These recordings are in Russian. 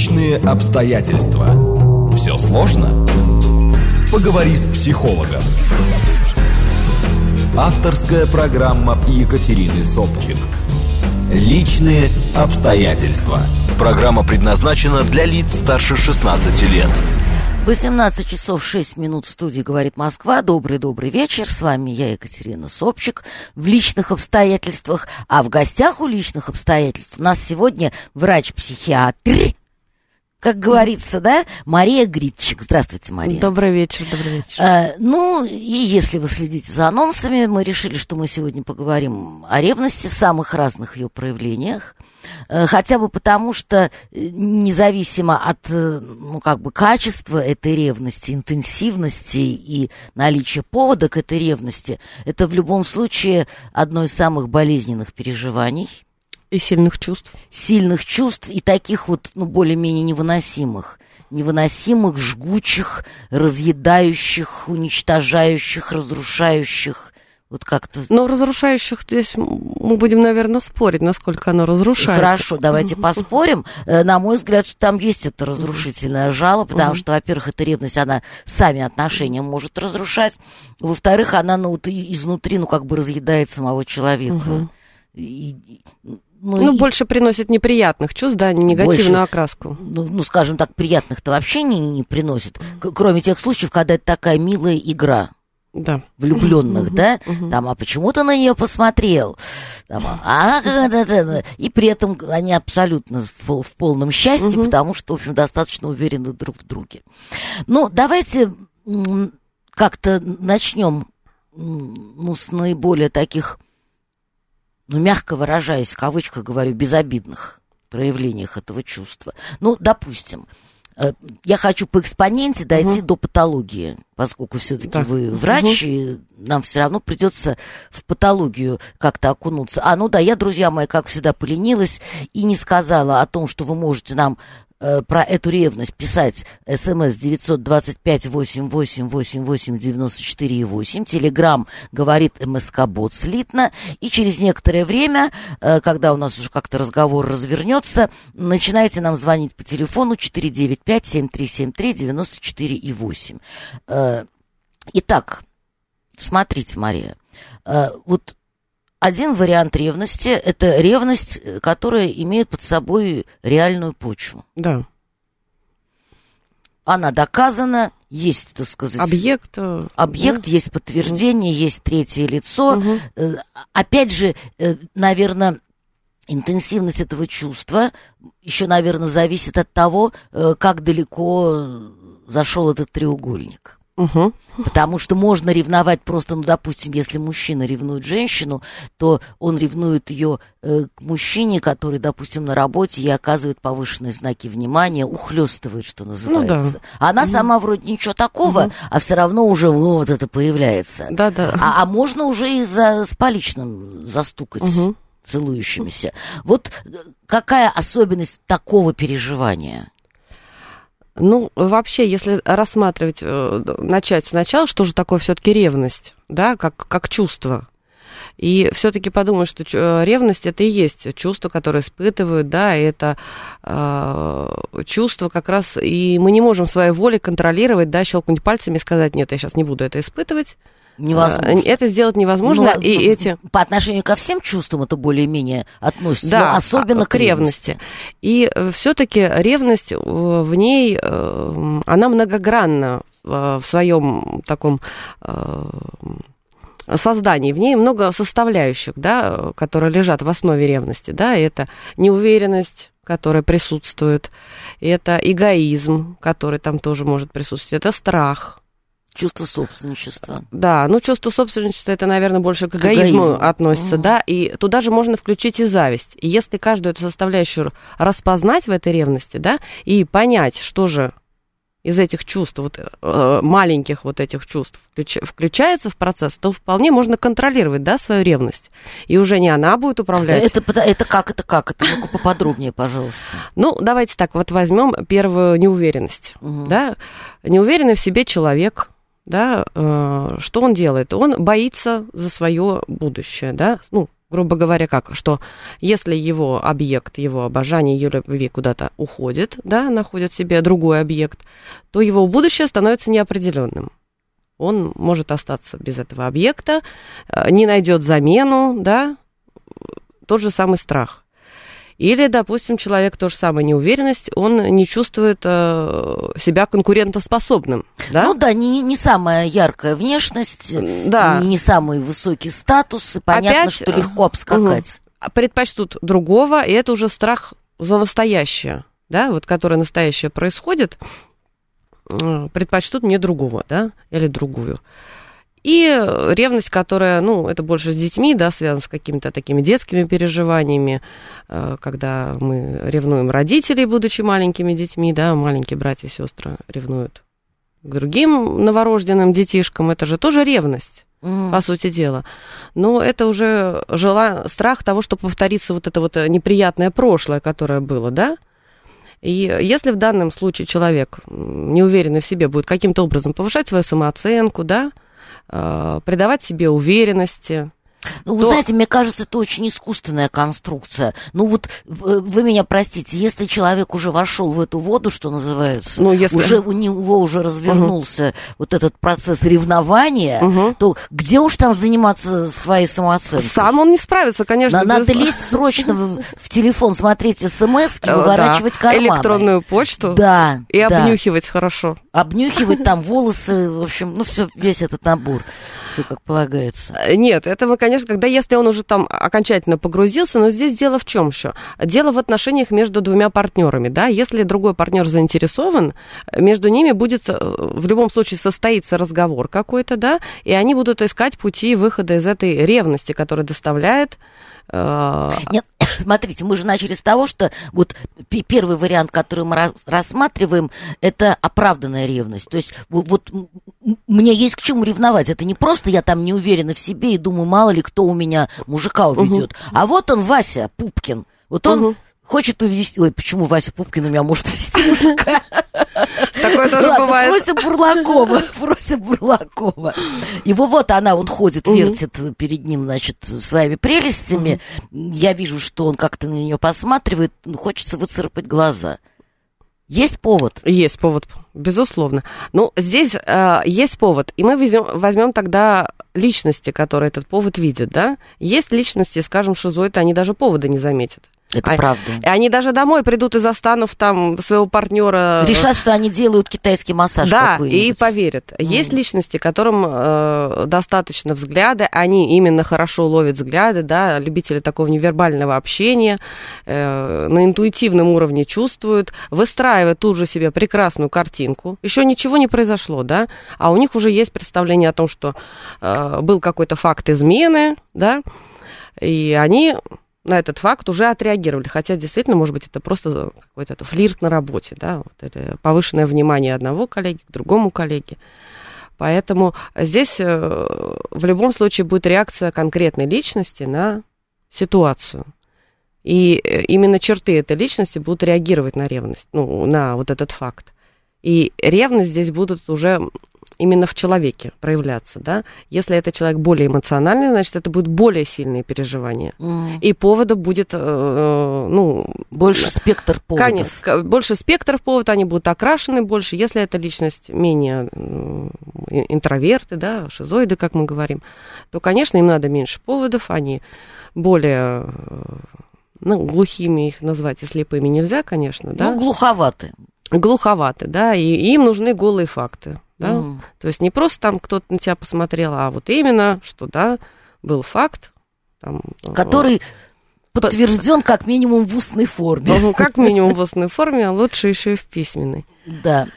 Личные обстоятельства. Все сложно? Поговори с психологом. Авторская программа Екатерины Собчик. Личные обстоятельства. Программа предназначена для лиц старше 16 лет. 18 часов 6 минут в студии «Говорит Москва». Добрый-добрый вечер. С вами я, Екатерина Собчик, в личных обстоятельствах. А в гостях у личных обстоятельств у нас сегодня врач-психиатр, как говорится, да, Мария Гритчик. Здравствуйте, Мария. Добрый вечер, добрый вечер. А, ну, и если вы следите за анонсами, мы решили, что мы сегодня поговорим о ревности в самых разных ее проявлениях. Э, хотя бы потому, что э, независимо от, ну, как бы качества этой ревности, интенсивности и наличия повода к этой ревности, это в любом случае одно из самых болезненных переживаний. И сильных чувств. Сильных чувств и таких вот, ну, более-менее невыносимых. Невыносимых, жгучих, разъедающих, уничтожающих, разрушающих вот как-то... Но разрушающих здесь мы будем, наверное, спорить, насколько оно разрушает. Хорошо, давайте поспорим. Э, на мой взгляд, что там есть это разрушительное жало, потому что, во-первых, эта ревность, она сами отношения может разрушать. Во-вторых, она ну, вот изнутри, ну, как бы разъедает самого человека. И, ну, ну больше приносит неприятных чувств, да, негативную больше, окраску. Ну, ну, скажем так, приятных-то вообще не, не приносит. Кроме тех случаев, когда это такая милая игра да. влюбленных, да, там, а почему ты на нее посмотрел? Там, а, и при этом они абсолютно в, в полном счастье, потому что, в общем, достаточно уверены друг в друге. Ну, давайте как-то начнем ну, с наиболее таких, ну, мягко выражаясь, в кавычках говорю, безобидных проявлениях этого чувства. Ну, допустим, Э, я хочу по экспоненте дойти угу. до патологии, поскольку все-таки да. вы врач, угу. и нам все равно придется в патологию как-то окунуться. А, ну да, я, друзья мои, как всегда, поленилась и не сказала о том, что вы можете нам Э, про эту ревность писать смс 925 88 88 94 8. Телеграм говорит МСК Бот слитно. И через некоторое время, э, когда у нас уже как-то разговор развернется, начинайте нам звонить по телефону 495 7373 94 и 8. Э, итак, смотрите, Мария, вот один вариант ревности – это ревность, э, которая имеет под собой реальную почву. Да. Она доказана, есть, так сказать... Объект. Э, Объект, да? есть подтверждение, есть третье лицо. Угу. Опять же, наверное, интенсивность этого чувства еще, наверное, зависит от того, как далеко зашел этот треугольник. Угу. Потому что можно ревновать просто, ну, допустим, если мужчина ревнует женщину, то он ревнует ее э, к мужчине, который, допустим, на работе ей оказывает повышенные знаки внимания, ухлестывает, что называется. Ну, да. Она угу. сама вроде ничего такого, угу. а все равно уже вот это появляется. Да, да. А, а можно уже и за, с поличным застукать. Угу целующимися. Вот э, какая особенность такого переживания? Ну, вообще, если рассматривать, э, начать сначала, что же такое все-таки ревность, да, как, как чувство. И все-таки подумать, что э, ревность это и есть чувство, которое испытывают, да, это э, чувство как раз, и мы не можем своей волей контролировать, да, щелкнуть пальцами и сказать, нет, я сейчас не буду это испытывать, Невозможно. Это сделать невозможно. Ну, и ну, эти... По отношению ко всем чувствам это более-менее относится, да, но особенно к ревности. И э, все-таки ревность э, в ней, э, она многогранна в своем таком создании. В ней много составляющих, да, которые лежат в основе ревности. Да, это неуверенность, которая присутствует, это эгоизм, который там тоже может присутствовать, это страх, Чувство собственничества. Да, ну чувство собственничества это, наверное, больше к эгоизму, эгоизму. относится, угу. да, и туда же можно включить и зависть. И если каждую эту составляющую распознать в этой ревности, да, и понять, что же из этих чувств, вот, э, маленьких вот этих чувств включ, включается в процесс, то вполне можно контролировать, да, свою ревность. И уже не она будет управлять. Это, это как, это как? Это ну-ка поподробнее, пожалуйста. Ну, давайте так, вот возьмем первую неуверенность, угу. да. Неуверенный в себе человек, да, э, что он делает? Он боится за свое будущее, да, ну, грубо говоря, как, что если его объект, его обожание, его любви куда-то уходит, да, находит себе другой объект, то его будущее становится неопределенным. Он может остаться без этого объекта, э, не найдет замену, да, тот же самый страх. Или, допустим, человек то же самое неуверенность, он не чувствует э, себя конкурентоспособным. Да? Ну да, не, не самая яркая внешность, да. не, не самый высокий статус, и понятно, Опять, что легко обскакать. Угу. Предпочтут другого, и это уже страх за настоящее, да, вот которое настоящее происходит, предпочтут мне другого, да, или другую. И ревность, которая, ну, это больше с детьми, да, связана с какими-то такими детскими переживаниями, э, когда мы ревнуем родителей, будучи маленькими детьми, да, маленькие братья и сестры ревнуют к другим новорожденным детишкам, это же тоже ревность. Mm. по сути дела. Но это уже жела... страх того, что повторится вот это вот неприятное прошлое, которое было, да? И если в данном случае человек неуверенный в себе будет каким-то образом повышать свою самооценку, да, Э, придавать себе уверенности, ну, вы то... знаете, мне кажется, это очень искусственная конструкция. Ну, вот вы меня простите, если человек уже вошел в эту воду, что называется, ну, если... уже у него уже развернулся угу. вот этот процесс ревнования, угу. то где уж там заниматься своей самооценкой? Сам он не справится, конечно. Надо без... лезть срочно в, в телефон, смотреть смс э, выворачивать да. карманы. Электронную почту. Да. И да. обнюхивать хорошо. Обнюхивать там волосы, в общем, ну, все, весь этот набор все как полагается. Э, нет, этого, конечно, когда если он уже там окончательно погрузился, но здесь дело в чем еще? Дело в отношениях между двумя партнерами, да, если другой партнер заинтересован, между ними будет э, в любом случае состоится разговор какой-то, да, и они будут искать пути выхода из этой ревности, которая доставляет нет, смотрите, мы же начали с того, что вот первый вариант, который мы рассматриваем, это оправданная ревность. То есть вот мне есть к чему ревновать. Это не просто я там не уверена в себе и думаю, мало ли кто у меня мужика уведет. Угу. А вот он, Вася Пупкин. Вот он угу. хочет увести... Ой, почему Вася Пупкин у меня может увести мужика? Такое тоже бывает. Фрося Бурлакова, Фрося Бурлакова. Его вот она вот ходит, вертит перед ним, значит, своими прелестями. Я вижу, что он как-то на нее посматривает, ну, хочется выцарапать глаза. Есть повод? Есть повод, безусловно. Ну, здесь э, есть повод, и мы возьмем, возьмем тогда личности, которые этот повод видят, да? Есть личности, скажем, шизоиды, они даже повода не заметят. Это а, правда. Они даже домой придут и застанут там своего партнера. Решат, что они делают китайский массаж. Да, и поверят. Mm. Есть личности, которым э, достаточно взгляда, они именно хорошо ловят взгляды, да, любители такого невербального общения, э, на интуитивном уровне чувствуют, выстраивают тут же себе прекрасную картинку. Еще ничего не произошло, да, а у них уже есть представление о том, что э, был какой-то факт измены, да, и они на этот факт уже отреагировали. Хотя действительно, может быть, это просто какой-то флирт на работе, да, вот, или повышенное внимание одного коллеги к другому коллеге. Поэтому здесь э, в любом случае будет реакция конкретной личности на ситуацию. И э, именно черты этой личности будут реагировать на ревность, ну, на вот этот факт. И ревность здесь будут уже именно в человеке проявляться, да. Если это человек более эмоциональный, значит, это будет более сильные переживания. Mm. И повода будет, э, э ну... Больше спектр поводов. Конечно, больше спектр поводов, они будут окрашены больше. Если эта личность менее э, интроверты, да, шизоиды, как мы говорим, то, конечно, им надо меньше поводов, они более э, ну, глухими их назвать и слепыми нельзя, конечно, да? Ну, глуховаты. Глуховаты, да, и им нужны голые факты да, mm. то есть не просто там кто-то на тебя посмотрел, а вот именно, что, да, был факт, там, который подтвержден как минимум в устной форме. Ну, как минимум в устной форме, а лучше еще и в письменной. Да.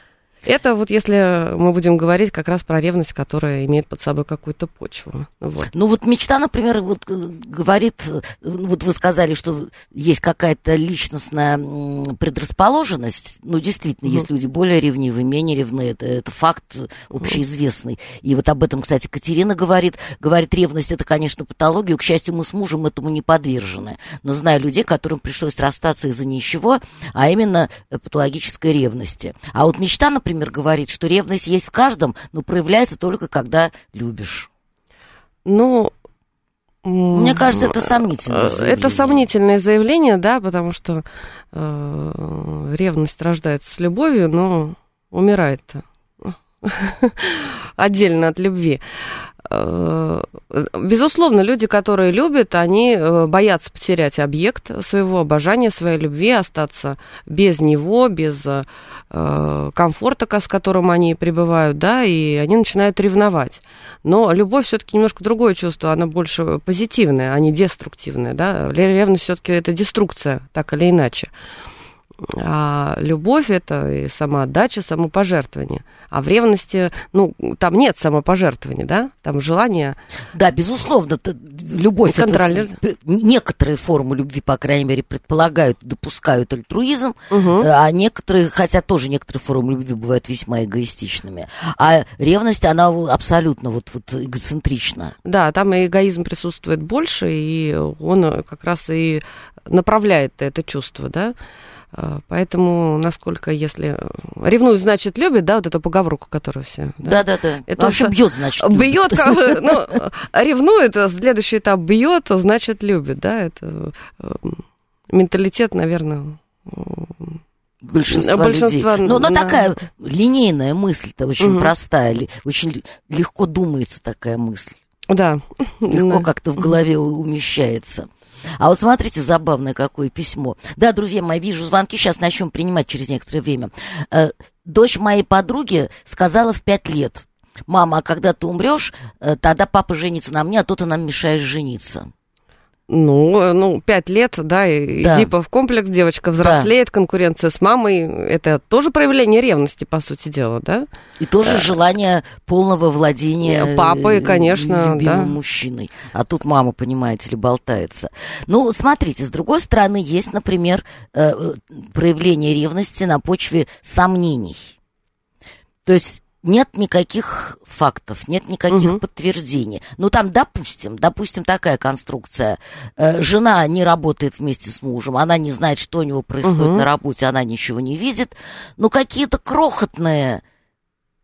Это вот если мы будем говорить как раз про ревность, которая имеет под собой какую-то почву. Вот. Ну вот мечта, например, вот э, говорит, э, вот вы сказали, что есть какая-то личностная предрасположенность. Ну действительно, угу. есть люди более ревнивые, менее ревные. Это, это факт общеизвестный. И вот об этом, кстати, Катерина говорит. Говорит, ревность это, конечно, патология. К счастью, мы с мужем этому не подвержены. Но знаю людей, которым пришлось расстаться из-за ничего, а именно э, патологической ревности. А вот мечта, например, например, говорит, что ревность есть в каждом, но проявляется только когда любишь. Ну, Мне кажется, это сомнительное заявление. Это сомнительное заявление, да, потому что э, ревность рождается с любовью, но умирает-то отдельно от любви. Э, безусловно, люди, которые любят, они э, боятся потерять объект своего обожания, своей любви, остаться без него, без э, комфорта, с которым они пребывают, да, и они начинают ревновать. Но любовь все-таки немножко другое чувство, она больше позитивная, а не деструктивная, да. Ревность все-таки это деструкция, так или иначе. А любовь это и самоотдача, самопожертвование. А в ревности, ну, там нет самопожертвования, да? Там желание... Да, безусловно, любовь это... Некоторые формы любви, по крайней мере, предполагают, допускают альтруизм, угу. а некоторые, хотя тоже некоторые формы любви бывают весьма эгоистичными. А ревность, она абсолютно вот, вот эгоцентрична. Да, там и эгоизм присутствует больше, и он как раз и направляет это чувство, да? А, поэтому, насколько, если ревнует, значит, любит, да, вот эту поговорку, которую все. Да, да, да. Это ну, вообще бьет, значит. Бьет, ну, ревнует, а следующий этап бьет, значит, любит, да, это эм, менталитет, наверное, большинства, большинства людей. Но, но да. такая линейная мысль-то очень угу. простая, очень легко думается такая мысль. Да. Легко да. как-то в голове умещается. А вот смотрите, забавное какое письмо. Да, друзья мои, вижу звонки, сейчас начнем принимать через некоторое время. Э, дочь моей подруги сказала в пять лет, мама, а когда ты умрешь, э, тогда папа женится на мне, а то ты нам мешаешь жениться. Ну, э, ну, пять лет, да, и да. иди в комплекс, девочка взрослеет, да. конкуренция с мамой, это тоже проявление ревности, по сути дела, да? И тоже да. желание полного владения э, папой, конечно, любимым да. мужчиной. А тут мама, понимаете ли, болтается. Ну, смотрите, с другой стороны, есть, например, э, проявление ревности на почве сомнений. То есть нет никаких фактов, нет никаких угу. подтверждений. Ну, там, допустим, допустим, такая конструкция. Э, жена не работает вместе с мужем, она не знает, что у него происходит угу. на работе, она ничего не видит. Но какие-то крохотные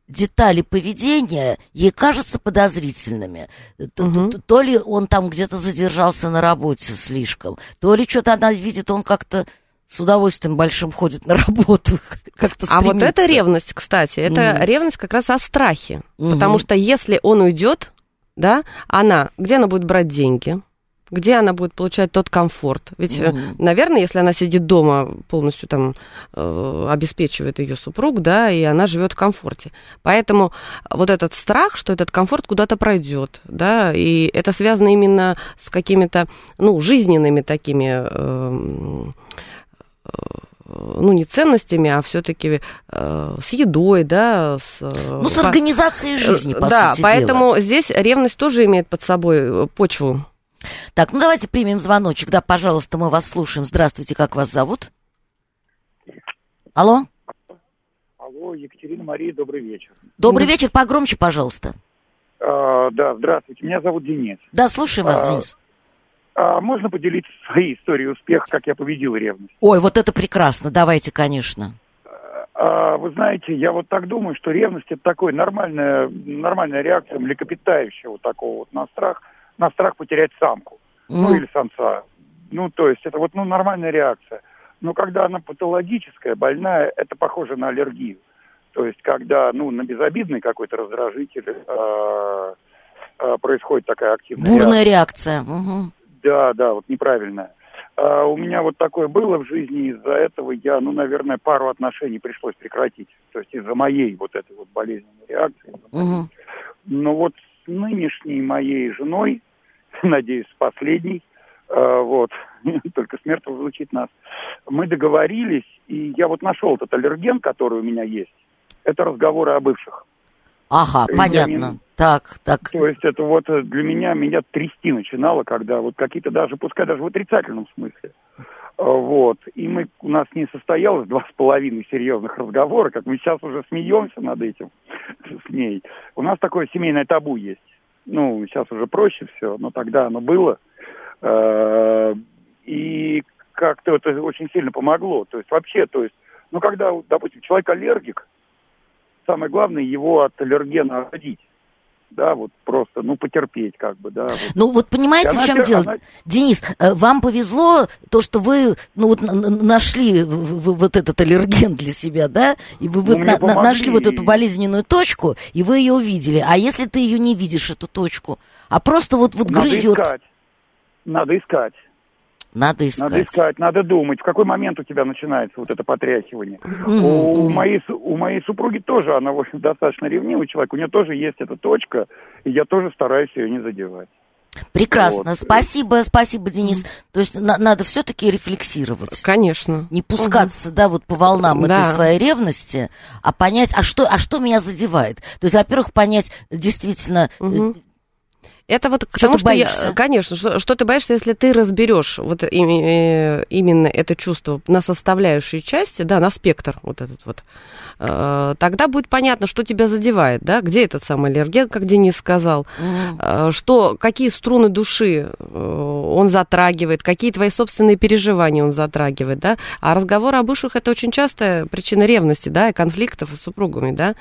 детали поведения ей кажутся подозрительными. То, то, то ли он там где-то задержался на работе слишком, то ли что-то она видит, он как-то с удовольствием большим ходит на работу, как-то А вот это ревность, кстати, это mm. ревность как раз о страхе. Mm-hmm. Потому что если он уйдет, да, она, где она будет брать деньги? Где она будет получать тот комфорт? Ведь, mm-hmm. наверное, если она сидит дома, полностью там э, обеспечивает ее супруг, да, и она живет в комфорте. Поэтому вот этот страх, что этот комфорт куда-то пройдет, да, и это связано именно с какими-то, ну, жизненными такими э, ну, не ценностями, а все-таки э, с едой, да, с... Ну, с организацией жизни, по да, сути поэтому дела. здесь ревность тоже имеет под собой э, почву. Так, ну давайте примем звоночек. Да, пожалуйста, мы вас слушаем. Здравствуйте, как вас зовут? Алло? Алло, Екатерина Мария, добрый вечер. Добрый вечер, погромче, пожалуйста. А, да, здравствуйте, меня зовут Денис. Да, слушаем вас, а, Денис. А можно поделиться своей историей успеха, как я победил ревность? Ой, вот это прекрасно, давайте, конечно. А, вы знаете, я вот так думаю, что ревность это такой нормальная, нормальная реакция млекопитающего такого вот на страх, на страх потерять самку, mm. ну или самца. Ну, то есть это вот ну, нормальная реакция. Но когда она патологическая, больная, это похоже на аллергию. То есть когда, ну, на безобидный какой-то раздражитель э, э, происходит такая активная Бурная реакция. реакция. Угу. Да, да, вот неправильное. А у меня вот такое было в жизни, из-за этого я, ну, наверное, пару отношений пришлось прекратить. То есть из-за моей вот этой вот болезненной реакции. Угу. Но вот с нынешней моей женой, надеюсь, с последней, э, вот, только смерть разлучит нас, мы договорились, и я вот нашел этот аллерген, который у меня есть. Это разговоры о бывших. Ага, я понятно. Не... Так, так. То есть это вот э, для меня, меня трясти начинало, когда вот какие-то даже, пускай даже в отрицательном смысле. А, вот. И мы, у нас не состоялось два с половиной серьезных разговора, как мы сейчас уже смеемся над этим с ней. У нас такое семейное табу есть. Ну, сейчас уже проще все, но тогда оно было. А, и как-то это очень сильно помогло. То есть вообще, то есть, ну, когда, допустим, человек аллергик, самое главное его от аллергена родить. да, вот просто, ну, потерпеть как бы, да. Вот. Ну, вот понимаете, Она в чем тер- дело? она- Денис, э, вам повезло то, что вы, ну, вот нашли вот этот аллерген для себя, да, и вы, Ну, мне на- на- помогли. нашли вот эту болезненную точку, и вы ее увидели. А если ты ее не видишь, эту точку, а просто вот, вот Надо грызет, искать. Надо искать. Надо искать. Надо искать, надо думать, в какой момент у тебя начинается вот это потряхивание. Мгм, У, моей, у моей супруги тоже, она, в общем, достаточно ревнивый человек, у нее тоже есть эта точка, и я тоже стараюсь ее не задевать. Прекрасно. Вот. Спасибо, спасибо, Денис. То есть на- надо все-таки рефлексировать. Конечно. Не пускаться, да, вот по волнам Да. этой своей ревности, а понять, а что, а что меня задевает. То есть, во-первых, понять действительно, Мгм. Это вот к Чё тому, ты что я, боишься? конечно, что, что ты боишься, если ты разберешь вот именно это чувство на составляющие части, да, на спектр вот этот вот, э, тогда будет понятно, что тебя задевает, да, где этот самый аллерген, как Денис сказал, э, что, какие струны души э, он затрагивает, какие твои собственные переживания он затрагивает, да, а разговор об ушах это очень частая причина ревности, да, и конфликтов с супругами, да,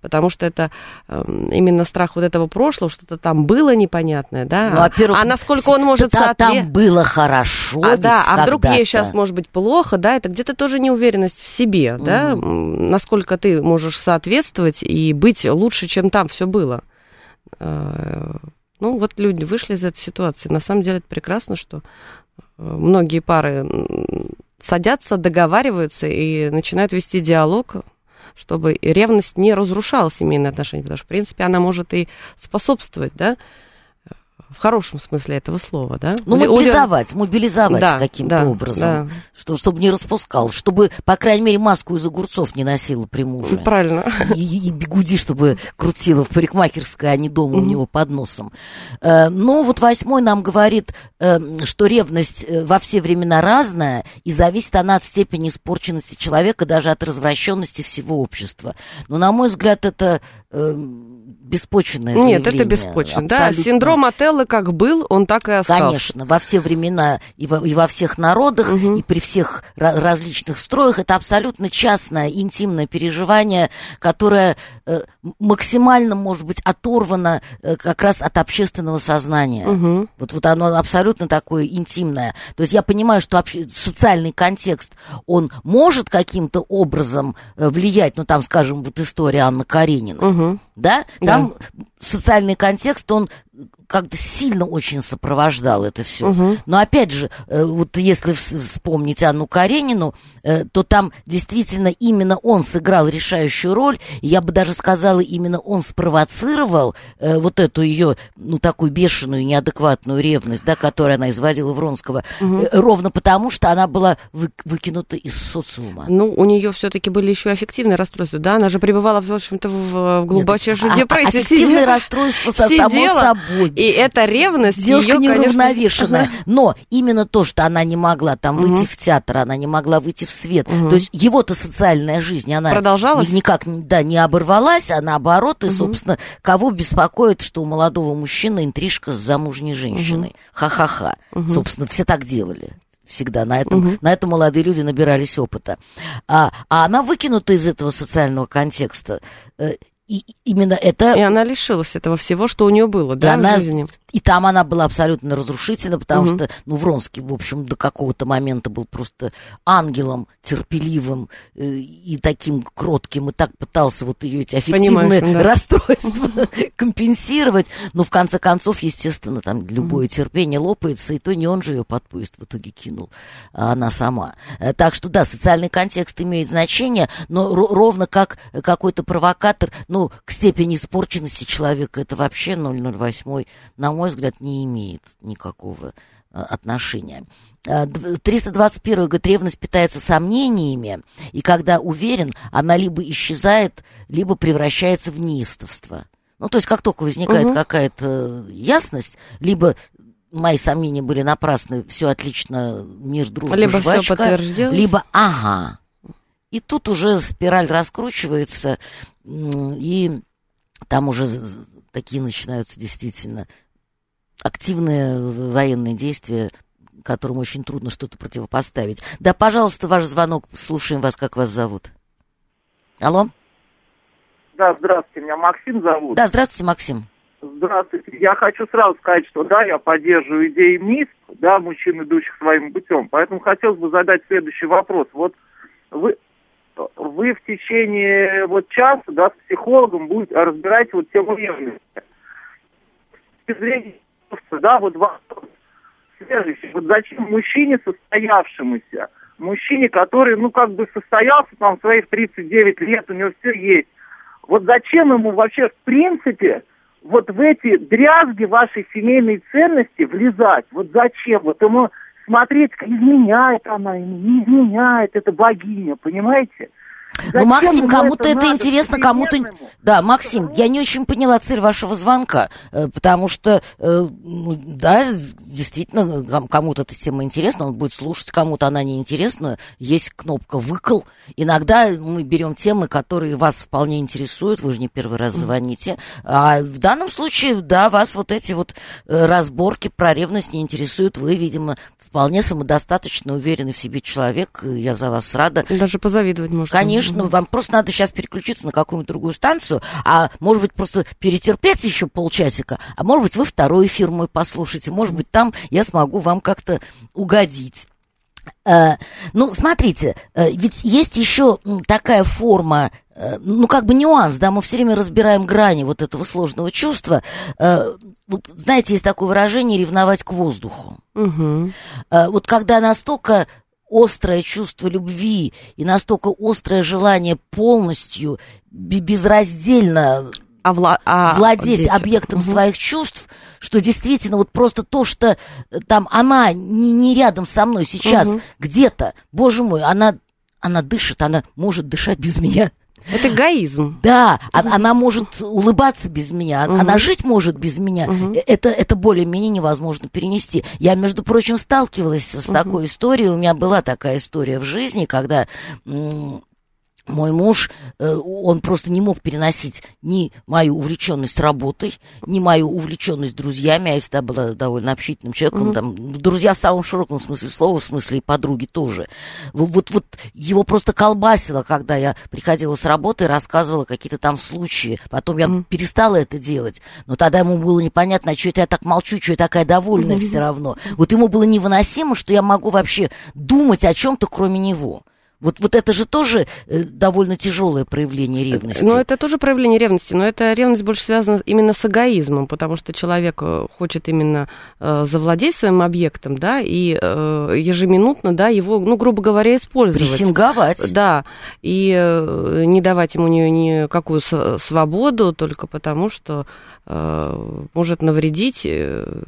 потому что это эм, именно страх вот этого прошлого, что-то там было непонятное, да, ну, во-первых, а насколько он может да, там соответствовать... было хорошо, А, да, а вдруг ей сейчас может быть плохо, да, это где-то тоже неуверенность в себе, да, м, насколько ты можешь соответствовать и быть лучше, чем там все было. Э, Ну, вот люди вышли из этой ситуации. На самом деле это прекрасно, что э, многие пары садятся, договариваются и начинают вести диалог, чтобы ревность не разрушала семейные отношения, потому что, в принципе, она может и способствовать, да, в хорошем смысле этого слова, да. Ну, Удер- мобилизовать, мобилизовать Да, каким-то да, образом, да. что, чтобы не распускал, чтобы, по крайней мере, маску из огурцов не носила при муже. Правильно. И, и бегуди, чтобы крутила в парикмахерской, а не дома у Мгм. него под носом. Э, ну, вот восьмой нам говорит, э, что ревность э, во все времена разная, и зависит она от степени испорченности человека, даже от развращенности всего общества. Но, на мой взгляд, это беспочвенное Нет, это заявление. беспочвенно. Да, синдром Отелло как был, он так и остался. Конечно, во все времена и во, и во всех народах, Мгм. и при всех ра- различных строях это абсолютно частное, интимное переживание, которое э, максимально, может быть, оторвано э, как раз от общественного сознания. Мгм. Вот, вот оно абсолютно такое интимное. То есть я понимаю, что обще- социальный контекст, он может каким-то образом э, влиять, ну там, скажем, вот история Анны Карениной, Мгм. да? Там социальный контекст, он как-то сильно очень сопровождал это все. Мгм. Но опять же, э, вот если вс- вспомнить Анну Каренину, э, то там действительно именно он сыграл решающую роль. Я бы даже сказала, именно он спровоцировал э, вот эту ее, ну, такую бешеную, неадекватную ревность, да, которую она изводила Вронского, э, ровно потому, что она была вы- выкинута из социума. Ну, у нее все-таки были еще аффективные расстройства, да? Она же пребывала, в общем-то, в, в глубочайшей Нет, а- депрессии. а- Аффективное сидела. расстройство, со- само собой. И эта ревность Девушка её, конечно, неуравновешенная. Но именно то, что она не могла там выйти в театр, она не могла выйти в свет. Мгм. То есть его-то социальная жизнь, она Продолжалась? ни- никак да, не оборвалась, а наоборот, и, собственно, кого беспокоит, что у молодого мужчины интрижка с замужней женщиной. Ха-ха-ха. Собственно, все так делали. Всегда на этом, на этом молодые люди набирались опыта. А, а она выкинута из этого социального контекста. И именно это И она лишилась этого всего, что у нее было, да, она- в жизни. И там она была абсолютно разрушительна, потому Мгм. что, ну, Вронский, в общем, до какого-то момента был просто ангелом, терпеливым э, и таким кротким, и так пытался вот ее эти аффективные Понимаешь, да. расстройства компенсировать. Но в конце концов, естественно, там любое терпение лопается, и то не он же ее под поезд в итоге кинул, а она сама. Э, Так что, да, социальный контекст имеет значение, но ро- ровно как какой-то провокатор, ну, к степени испорченности человека, это вообще 008, на мой взгляд, не имеет никакого э, отношения. Э, дв- 321 говорит, ревность питается сомнениями, и когда уверен, она либо исчезает, либо превращается в неистовство. Ну, то есть, как только возникает Мгм. какая-то ясность, либо мои сомнения были напрасны, все отлично, мир, дружба, Либо все жвачка, подтвердилось. либо ага. И тут уже спираль раскручивается, и там уже такие начинаются действительно активные военные действия, которым очень трудно что-то противопоставить. Да, пожалуйста, ваш звонок, слушаем вас, как вас зовут. Алло? Да, здравствуйте, меня Максим зовут. Да, здравствуйте, Максим. Здравствуйте. Я хочу сразу сказать, что да, я поддерживаю идеи МИС, да, мужчин, идущих своим путем. Поэтому хотелось бы задать следующий вопрос. Вот вы, вы в течение вот часа, да, с психологом будете разбирать вот тему ревности. Да, вот вопрос следующий. Вот зачем мужчине состоявшемуся, мужчине, который, ну, как бы состоялся там своих 39 лет, у него все есть, вот зачем ему вообще, в принципе, вот в эти дрязги вашей семейной ценности влезать? Вот зачем? Вот ему смотреть, изменяет она ему, не изменяет, это богиня, понимаете? Зачем ну, Максим, кому-то это, это интересно, кому-то... Да, Максим, я не очень поняла цель вашего звонка, э, потому что, э, ну, да, действительно, кому-то эта тема интересна, он будет слушать, кому-то она не интересна. Есть кнопка «выкол». Иногда мы берем темы, которые вас вполне интересуют, вы же не первый раз звоните. А в данном случае, да, вас вот эти вот э, разборки про ревность не интересуют. Вы, видимо, вполне самодостаточно уверенный в себе человек. Я за вас рада. Даже позавидовать можно. Конечно, вам просто надо сейчас переключиться на какую-нибудь другую станцию, а может быть просто перетерпеть еще полчасика, а может быть вы второй эфир мой послушаете, может быть там я смогу вам как-то угодить. Э, ну, смотрите, э, ведь есть еще такая форма, э, ну, как бы нюанс, да, мы все время разбираем грани вот этого сложного чувства. Вот, знаете, есть такое выражение «ревновать к воздуху». Угу. Вот когда настолько острое чувство любви и настолько острое желание полностью, безраздельно а вла- а владеть объектом угу. своих чувств, что действительно вот просто то, что э, там она не, не рядом со мной сейчас, угу. где-то, боже мой, она, она дышит, она может дышать без меня. Это эгоизм. Да, угу. она может улыбаться без меня, угу. она жить может без меня. Угу. Это, это более-менее невозможно перенести. Я, между прочим, сталкивалась с угу. такой историей. У меня была такая история в жизни, когда мой муж, э, он просто не мог переносить ни мою увлеченность работой, ни мою увлеченность друзьями. Я всегда была довольно общительным человеком. Mm-hmm. Там, друзья в самом широком смысле слова, в смысле и подруги тоже. Вот, вот его просто колбасило, когда я приходила с работы и рассказывала какие-то там случаи. Потом я mm-hmm. перестала это делать. Но тогда ему было непонятно, а что это я так молчу, что я такая довольная mm-hmm. все равно. Вот ему было невыносимо, что я могу вообще думать о чем-то, кроме него. Вот, вот это же тоже э, довольно тяжелое проявление ревности. Ну, это тоже проявление ревности, но эта ревность больше связана именно с эгоизмом, потому что человек э, хочет именно э, завладеть своим объектом, да, и э, ежеминутно, да, его, ну, грубо говоря, использовать. Прессинговать. Да, и э, не давать ему ни, никакую свободу только потому, что э, может навредить... Э,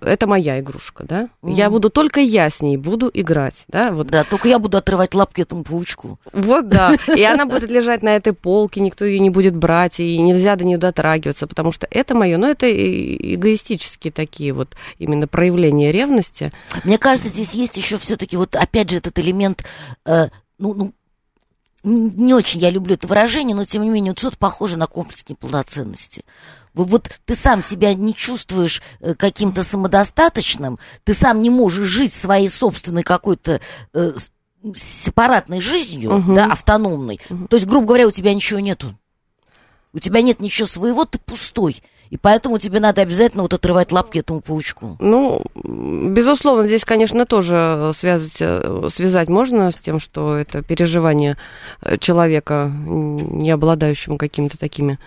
это моя игрушка, да? Mm. Я буду только я с ней буду играть, да? Вот. Да, только я буду отрывать лапки этому паучку. Вот, да. И она будет лежать на этой полке, никто ее не будет брать, и нельзя до нее дотрагиваться, потому что это мое, но это эгоистические такие вот именно проявления ревности. Мне кажется, здесь есть еще все-таки вот опять же этот элемент, э, ну, ну, не очень я люблю это выражение, но тем не менее вот что-то похоже на комплекс неполноценности. Вот ты сам себя не чувствуешь э, каким-то самодостаточным, ты сам не можешь жить своей собственной какой-то э, сепаратной жизнью, угу. да, автономной. Угу. То есть, грубо говоря, у тебя ничего нету. У тебя нет ничего своего, ты пустой. И поэтому тебе надо обязательно вот отрывать лапки этому паучку. Ну, безусловно, здесь, конечно, тоже связывать, э, связать можно с тем, что это переживание э, человека, не обладающего какими-то такими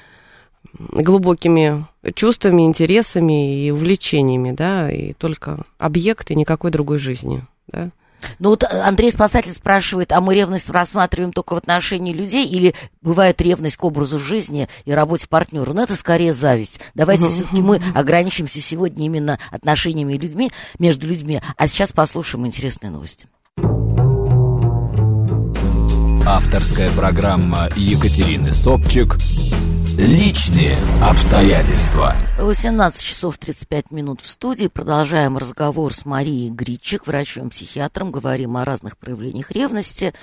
глубокими чувствами, интересами и увлечениями, да, и только объект и никакой другой жизни, да. Ну вот Андрей Спасатель спрашивает, а мы ревность рассматриваем только в отношении людей или бывает ревность к образу жизни и работе партнера? Ну это скорее зависть. Давайте все-таки мы ограничимся сегодня именно отношениями людьми, между людьми. А сейчас послушаем интересные новости. Авторская программа Екатерины Собчик Личные обстоятельства. 18 часов 35 минут в студии. Продолжаем разговор с Марией Гритчик, врачом-психиатром. Говорим о разных проявлениях ревности.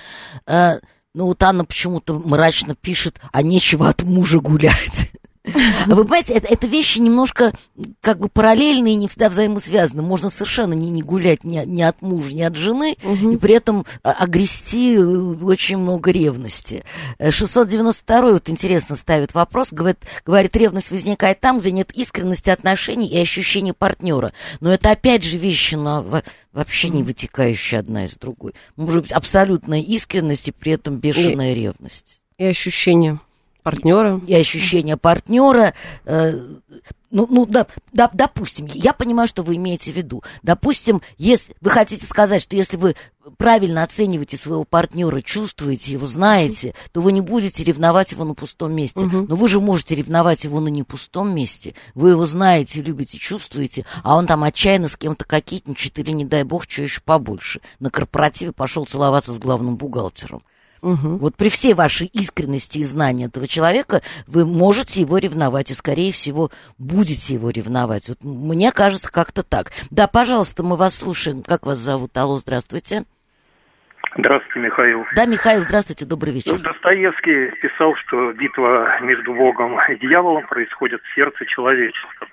Э, ну, вот Анна почему-то мрачно пишет, а нечего от мужа гулять. Вы понимаете, это, это вещи немножко как бы параллельные, не всегда взаимосвязаны. Можно совершенно не, не гулять ни, ни от мужа, ни от жены, угу. и при этом огрести э, очень много ревности. 692 вот интересно ставит вопрос, говорит, говорит, ревность возникает там, где нет искренности отношений и ощущения партнера. Но это опять же вещи на, вообще не вытекающие одна из другой. Может быть абсолютная искренность и при этом бешеная и, ревность. И ощущение партнера. И ощущение партнера. Э, ну, ну да, да, допустим, я понимаю, что вы имеете в виду. Допустим, если вы хотите сказать, что если вы правильно оцениваете своего партнера, чувствуете его, знаете, то вы не будете ревновать его на пустом месте. Угу. Но вы же можете ревновать его на не пустом месте. Вы его знаете, любите, чувствуете, а он там отчаянно с кем-то кокетничает или, не дай бог, что еще побольше. На корпоративе пошел целоваться с главным бухгалтером. Угу. Вот при всей вашей искренности и знании этого человека вы можете его ревновать, и, скорее всего, будете его ревновать. Вот мне кажется, как-то так. Да, пожалуйста, мы вас слушаем. Как вас зовут? Алло, здравствуйте. Здравствуйте, Михаил. Да, Михаил, здравствуйте, добрый вечер. Ну, Достоевский писал, что битва между Богом и дьяволом происходит в сердце человечества.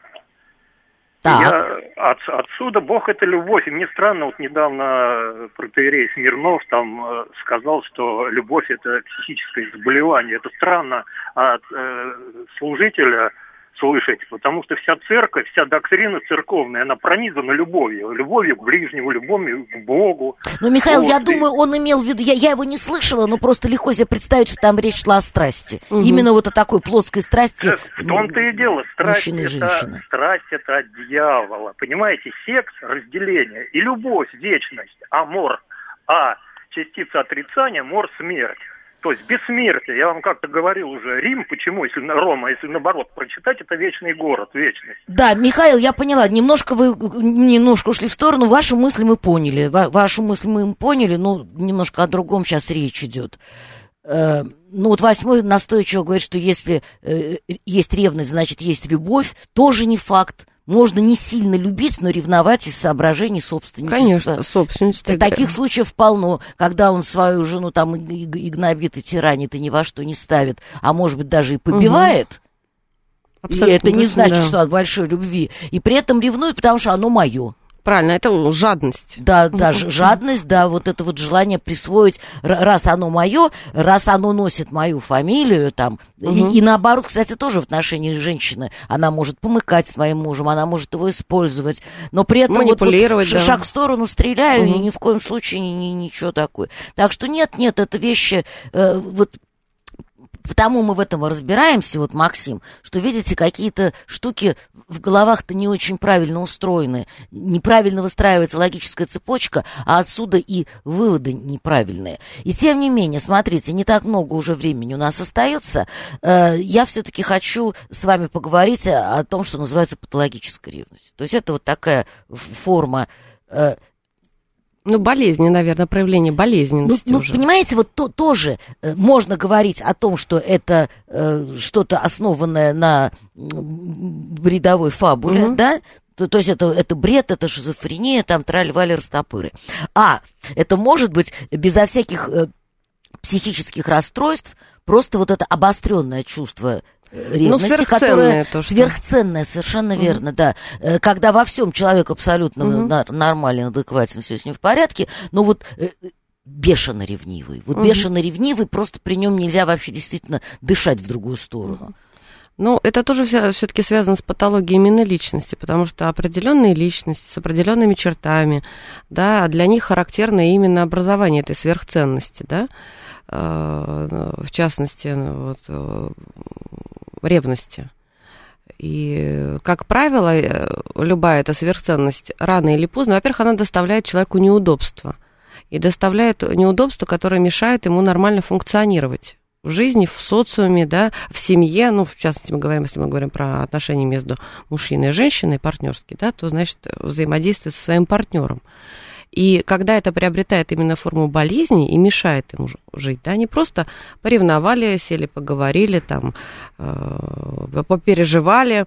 Так. Я, от, отсюда Бог это любовь. И мне странно, вот недавно протеерей Смирнов там э, сказал, что любовь это психическое заболевание. Это странно от э, служителя слышать, потому что вся церковь, вся доктрина церковная, она пронизана любовью, любовью к ближнему, любовью к Богу. Ну, Михаил, вот. я думаю, он имел в виду, я, я его не слышала, но просто легко себе представить, что там речь шла о страсти. Угу. Именно вот о такой плоской страсти. В том-то и дело, страсть это, женщины. страсть это от дьявола. Понимаете, секс, разделение и любовь, вечность, амор, а частица отрицания, мор, смерть. То есть бессмертие. Я вам как-то говорил уже, Рим, почему, если Рома, если наоборот прочитать, это вечный город, вечность. Да, Михаил, я поняла, немножко вы немножко ушли в сторону, ваши мысли мы поняли, вашу мысль мы поняли, но немножко о другом сейчас речь идет. Э, ну вот восьмой настойчиво говорит, что если э, есть ревность, значит есть любовь, тоже не факт можно не сильно любить, но ревновать из соображений собственничества. Конечно, собственничество. Таких случаев полно, когда он свою жену там и, и гнобит, и тиранит, и ни во что не ставит, а может быть даже и побивает. Угу. и это не значит, да. что от большой любви. И при этом ревнует, потому что оно мое. Правильно, это жадность. Да, да, жадность, да, вот это вот желание присвоить, раз оно мое, раз оно носит мою фамилию, там, угу. и, и наоборот, кстати, тоже в отношении женщины, она может помыкать своим мужем, она может его использовать, но при этом Манипулировать, вот, вот да. шаг в сторону стреляю, угу. и ни в коем случае ни, ни, ничего такое. Так что нет, нет, это вещи, э, вот Потому мы в этом разбираемся, вот, Максим, что, видите, какие-то штуки в головах-то не очень правильно устроены. Неправильно выстраивается логическая цепочка, а отсюда и выводы неправильные. И тем не менее, смотрите, не так много уже времени у нас остается. Э, я все-таки хочу с вами поговорить о том, что называется патологическая ревность. То есть это вот такая форма э, ну, болезни, наверное, проявление болезненности ну, ну, уже. понимаете, вот то, тоже э, можно говорить о том, что это э, что-то основанное на бредовой фабуле, угу. да? То, то есть это, это бред, это шизофрения, там траль-вали растопыры. А, это может быть безо всяких э, психических расстройств, просто вот это обостренное чувство ревности, ну, которая то, что... сверхценная, совершенно угу. верно, да. Э, когда во всем человек абсолютно угу. нормален, адекватен, все с ним в порядке, но вот э, бешено ревнивый. Вот угу. бешено ревнивый, просто при нем нельзя вообще действительно дышать в другую сторону. Ну, это тоже все-таки связано с патологией именно личности, потому что определенные личности с определенными чертами, да, для них характерно именно образование этой сверхценности, да, в частности, ну, вот, ревности. И, как правило, э, любая эта сверхценность рано или поздно, во-первых, она доставляет человеку неудобства. И доставляет неудобства, которые мешают ему нормально функционировать в жизни, в социуме, да, в семье, ну, в частности, мы говорим, если мы говорим про отношения между мужчиной и женщиной, партнерские, да, то, значит, взаимодействие со своим партнером. И когда это приобретает именно форму болезни и мешает им жить, да, они просто поревновали, сели, поговорили, там, э, попереживали,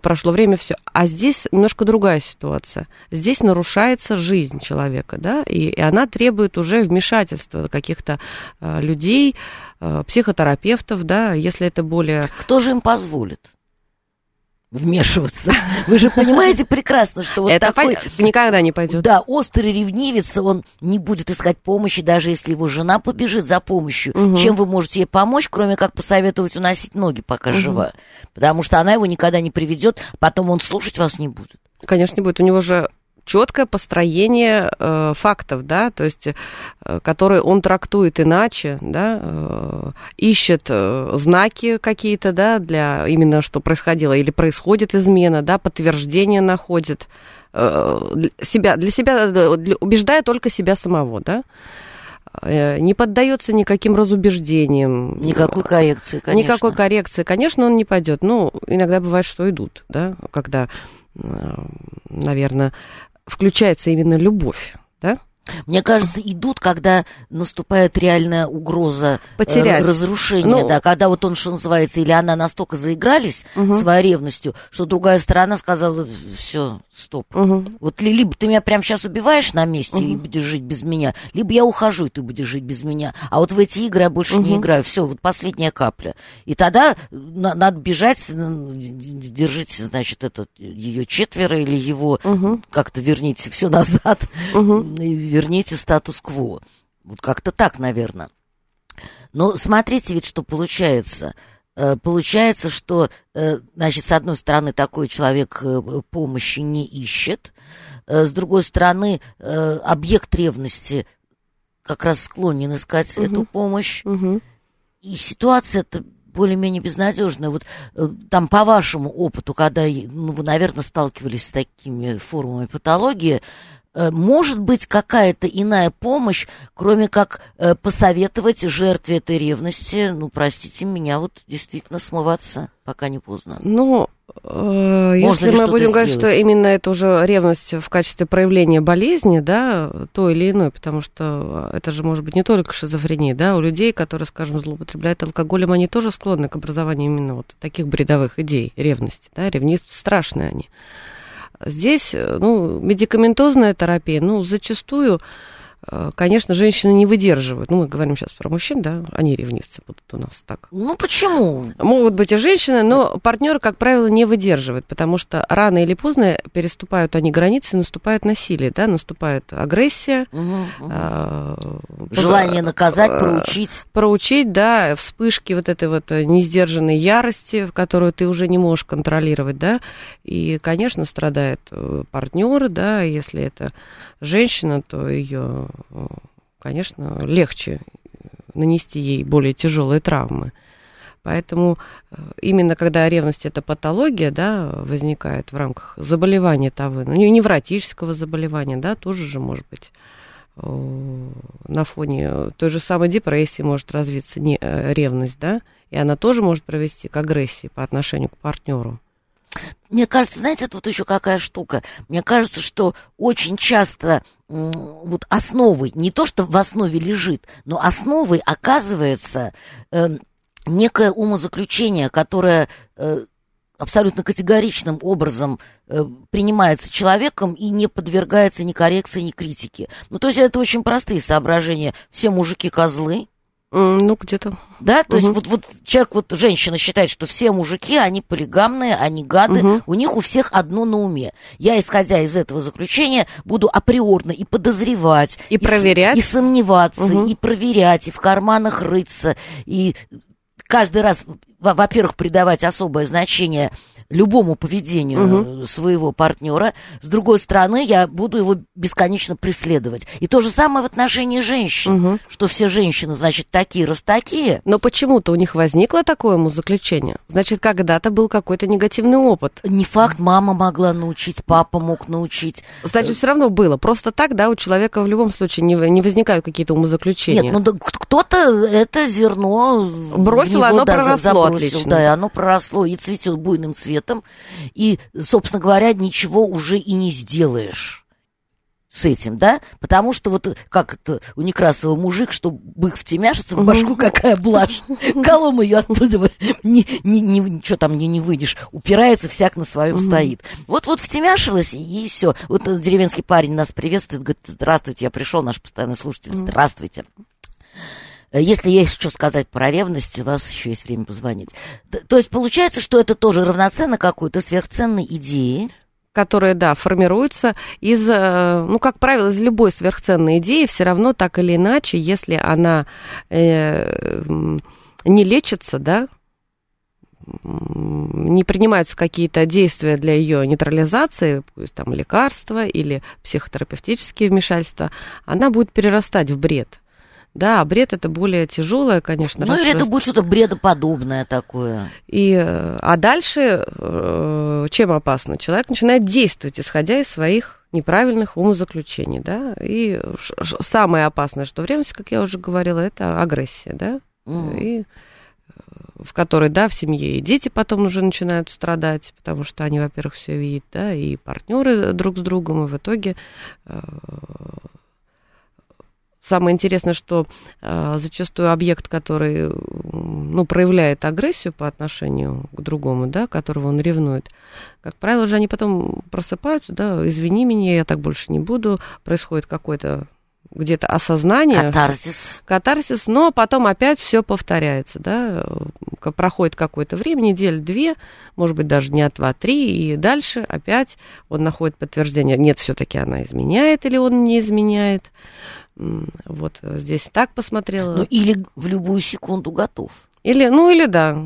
прошло время, все. А здесь немножко другая ситуация. Здесь нарушается жизнь человека, да, и, и она требует уже вмешательства каких-то э, людей, э, психотерапевтов, да, если это более... Кто же им позволит? Вмешиваться. Вы же понимаете прекрасно, что вот Это такой... Никогда не пойдет. Да, острый ревнивец, он не будет искать помощи, даже если его жена побежит за помощью. Угу. Чем вы можете ей помочь, кроме как посоветовать уносить ноги, пока угу. жива? Потому что она его никогда не приведет, потом он слушать вас не будет. Конечно, не будет. У него же четкое построение э, фактов, да, то есть, э, которые он трактует иначе, да, э, ищет э, знаки какие-то, да, для именно что происходило или происходит измена, да, подтверждение находит э, для себя, для себя, для, убеждая только себя самого, да, э, не поддается никаким разубеждениям. Никакой коррекции, конечно. Никакой коррекции, конечно, он не пойдет. Ну, иногда бывает, что идут, да, когда, э, наверное, включается именно любовь, да? Мне кажется, идут, когда наступает реальная угроза э, Потерять. разрушения, ну, да, когда вот он, что называется, или она настолько заигрались угу. своей ревностью, что другая сторона сказала, все, стоп. Угу. Вот либо ты меня прямо сейчас убиваешь на месте угу. и будешь жить без меня, либо я ухожу, и ты будешь жить без меня. А вот в эти игры я больше угу. не играю. Все, вот последняя капля. И тогда на- надо бежать, держите, значит, этот ее четверо или его угу. как-то верните все назад. Угу верните статус-кво. Вот как-то так, наверное. Но смотрите ведь, что получается. Э, получается, что, э, значит, с одной стороны, такой человек э, помощи не ищет, с другой стороны, объект ревности как раз склонен искать угу. эту помощь. Угу. И ситуация-то более-менее безнадежная. Вот там по вашему опыту, когда ну, вы, наверное, сталкивались с такими формами патологии, может быть какая-то иная помощь, кроме как э, посоветовать жертве этой ревности, ну, простите меня, вот действительно смываться, пока не поздно. Ну, э, если мы будем говорить, сделать? что именно это уже ревность в качестве проявления болезни, да, то или иной, потому что это же может быть не только шизофрения, да, у людей, которые, скажем, злоупотребляют алкоголем, они тоже склонны к образованию именно вот таких бредовых идей ревности, да, ревнивцы страшные они. Здесь, э, ну, медикаментозная терапия, ну, зачастую конечно, женщины не выдерживают. Ну, мы говорим сейчас про мужчин, да, они ревнивцы будут у нас так. Ну, почему? Могут быть и женщины, но партнеры, как правило, не выдерживают, потому что рано или поздно переступают они границы, наступает насилие, да, наступает агрессия. Угу, угу. Э, Желание наказать, э, проучить. Проучить, да, вспышки вот этой вот несдержанной ярости, которую ты уже не можешь контролировать, да, и, конечно, страдает партнер, да, если это женщина, то ее, конечно, легче нанести ей более тяжелые травмы. Поэтому э, именно когда ревность это патология, да, возникает в рамках заболевания того, ну, невротического заболевания, да, тоже же может быть на фоне той же самой депрессии может развиться не, э, ревность, да, и она тоже может провести к агрессии по отношению к партнеру. Мне кажется, знаете, тут еще какая штука. Мне кажется, что очень часто вот основой, не то, что в основе лежит, но основой оказывается э, некое умозаключение, которое э, абсолютно категоричным образом э, принимается человеком и не подвергается ни коррекции, ни критике. Ну, то есть это очень простые соображения. Все мужики козлы, ну, где-то. Да, то угу. есть вот, вот человек, вот женщина считает, что все мужики, они полигамные, они гады, угу. у них у всех одно на уме. Я, исходя из этого заключения, буду априорно и подозревать, и, и проверять, и сомневаться, угу. и проверять, и в карманах рыться, и каждый раз, во-первых, придавать особое значение любому поведению угу. своего партнера. С другой стороны, я буду его бесконечно преследовать. И то же самое в отношении женщин, угу. что все женщины, значит, такие раз такие. Но почему-то у них возникло такое заключение. Значит, когда-то был какой-то негативный опыт. Не факт, мама могла научить, папа мог научить. Значит, все равно было. Просто так, да, у человека в любом случае не, не возникают какие-то умозаключения. Нет, ну да, кто-то это зерно бросил, него, оно да, проросло забросил, отлично. да, и оно проросло и цветет буйным цветом цветом, и, собственно говоря, ничего уже и не сделаешь. с этим, да? Потому что вот как это у Некрасова мужик, чтобы их втемяшится в башку, какая блажь. Колом ее оттуда не, не, не, что там не, не выйдешь. Упирается, всяк на своем стоит. Вот-вот втемяшилась, и все. Вот деревенский парень нас приветствует, говорит, здравствуйте, я пришел, наш постоянный слушатель, здравствуйте. Если есть что сказать про ревность, у вас еще есть время позвонить. То есть получается, что это тоже равноценно какой-то сверхценной идее, которые, да, формируются из, э, ну, как правило, из любой сверхценной идеи, все равно так или иначе, если она э, не лечится, да, не принимаются какие-то действия для ее нейтрализации, там лекарства или психотерапевтические вмешательства, она будет перерастать в бред. Да, бред это более тяжелое, конечно. Ну, или это будет что-то бредоподобное такое. И, э, а дальше э, чем опасно? Человек начинает действовать, исходя из своих неправильных умозаключений, да, и самое опасное, что в ревности, как я уже говорила, это агрессия, да, mm. и э, в которой, да, в семье и дети потом уже начинают страдать, потому что они, во-первых, все видят, да, и партнеры друг с другом, и в итоге Самое интересное, что э, зачастую объект, который ну, проявляет агрессию по отношению к другому, да, которого он ревнует, как правило же они потом просыпаются, да, извини меня, я так больше не буду, происходит какой-то где-то осознание. Катарсис. Катарсис, но потом опять все повторяется, да, проходит какое-то время, неделя, две, может быть, даже дня два-три, и дальше опять он находит подтверждение, нет, все-таки она изменяет или он не изменяет. Вот здесь так посмотрела. Ну, или в любую секунду готов. Или, ну, или да.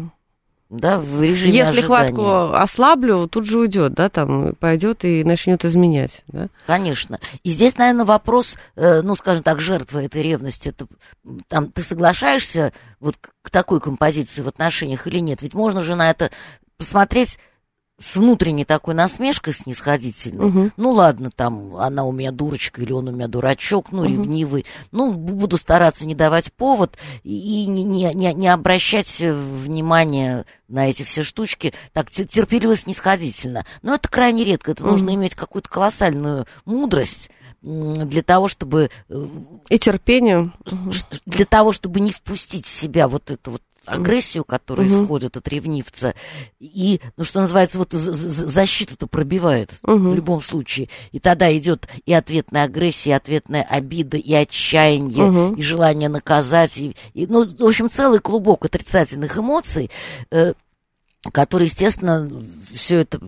Да, в режиме Если ожидания. хватку ослаблю, тут же уйдет, да, там пойдет и начнет изменять, да? Конечно. И здесь, наверное, вопрос, э, ну, скажем так, жертвы этой ревности. Это, там, ты соглашаешься вот к такой композиции в отношениях или нет? Ведь можно же на это посмотреть с внутренней такой насмешкой снисходительной. Угу. Ну ладно, там она у меня дурочка или он у меня дурачок, ну угу. ревнивый. Ну, буду стараться не давать повод и не, не, не, не обращать внимания на эти все штучки так терпеливо снисходительно. Но это крайне редко. Это угу. нужно иметь какую-то колоссальную мудрость для того, чтобы... Э, и терпение. Для того, чтобы не впустить в себя вот это вот агрессию, которая угу. исходит от ревнивца, и, ну, что называется, вот защита-то пробивает угу. в любом случае. И тогда идет и ответная агрессия, и ответная обида, и отчаяние, угу. и желание наказать, и, и, ну, в общем, целый клубок отрицательных эмоций, э, который, естественно, все это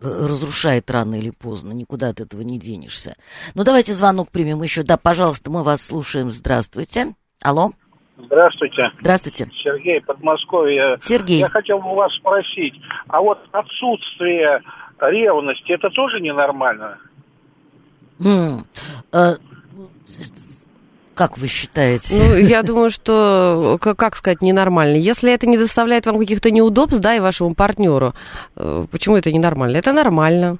разрушает рано или поздно, никуда от этого не денешься. Ну, давайте звонок примем еще. Да, пожалуйста, мы вас слушаем. Здравствуйте. Алло. Здравствуйте. Здравствуйте. Сергей, Подмосковье. Сергей. Я хотел бы у вас спросить, а вот отсутствие ревности, это тоже ненормально? Хм. А, как вы считаете? Ну, я думаю, что, как, как сказать, ненормально. Если это не доставляет вам каких-то неудобств, да, и вашему партнеру, э, почему это ненормально? Это нормально.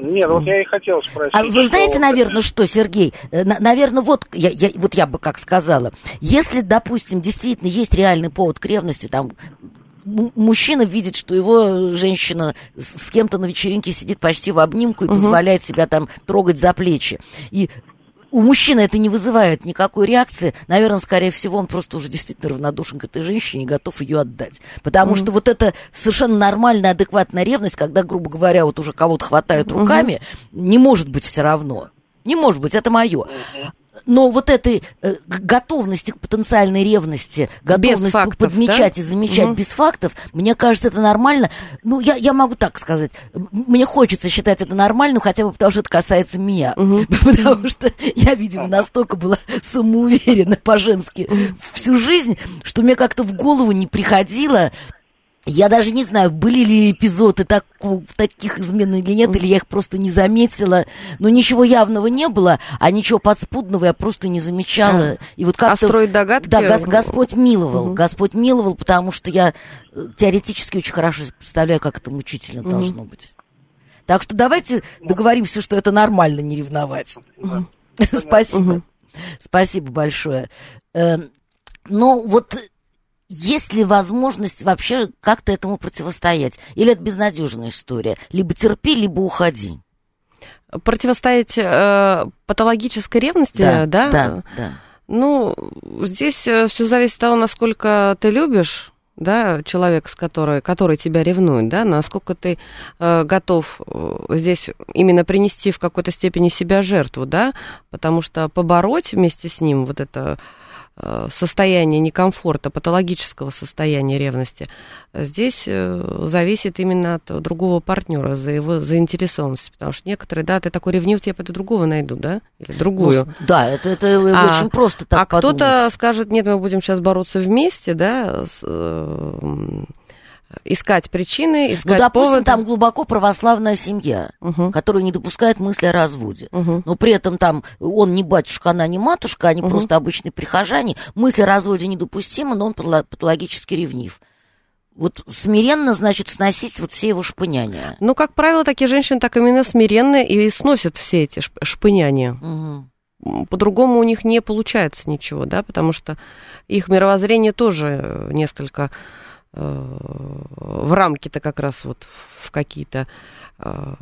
Нет, вот я и хотел спросить. А вы знаете, что... наверное, что, Сергей? Э, наверное, вот я, я, вот я бы как сказала. Если, допустим, действительно есть реальный повод к ревности, там мужчина видит, что его женщина с кем-то на вечеринке сидит почти в обнимку и угу. позволяет себя там трогать за плечи. И у мужчины это не вызывает никакой реакции. Наверное, скорее всего, он просто уже действительно равнодушен к этой женщине и готов ее отдать. Потому mm-hmm. что вот это совершенно нормальная, адекватная ревность, когда, грубо говоря, вот уже кого-то хватают руками, mm-hmm. не может быть все равно. Не может быть, это мое но вот этой э, готовности к потенциальной ревности, готовность фактов, подмечать да? и замечать угу. без фактов, мне кажется, это нормально. Ну, я, я могу так сказать. Мне хочется считать это нормальным, хотя бы потому, что это касается меня. Угу. Потому что я, видимо, настолько была самоуверена по-женски всю жизнь, что мне как-то в голову не приходило я даже не знаю, были ли эпизоды так, таких измен или нет, или я их просто не заметила. Но ничего явного не было, а ничего подспудного я просто не замечала. И вот как-то... А строить догадки? Да, гос, Господь миловал. Угу. Господь миловал, потому что я э, теоретически очень хорошо представляю, как это мучительно угу. должно быть. Так что давайте договоримся, что это нормально не ревновать. Угу. Спасибо. Спасибо большое. Эм, но вот есть ли возможность вообще как-то этому противостоять? Или это безнадежная история? Либо терпи, либо уходи. противостоять э, патологической ревности, да? Да, да. да. Ну, здесь все зависит от того, насколько ты любишь да, человек, с которой, который тебя ревнует, да, насколько ты э, готов э, здесь именно принести в какой-то степени себя жертву, да, потому что побороть вместе с ним вот это Э, состояние некомфорта, патологического состояния ревности, здесь э, зависит именно от другого партнера, за его заинтересованность. Потому что некоторые, да, ты такой ревнив, тебе это другого найду, да? Или другую. Ну, да, это, это а, очень просто так А кто-то скажет, нет, мы будем сейчас бороться вместе, да, с, э, искать причины, ну, искать Ну, допустим, поводы. там глубоко православная семья, угу. которая не допускает мысли о разводе. Угу. Но при этом там он не батюшка, она не матушка, они угу. просто обычные прихожане. Мысли о разводе недопустимы, но он патологически ревнив. Вот смиренно, значит, сносить вот все его шпыняния. Ну, как правило, такие женщины так именно смиренно и сносят все эти шпыняния. Угу. По-другому у них не получается ничего, да, потому что их мировоззрение тоже несколько Э, в рамки-то как раз вот в какие-то э,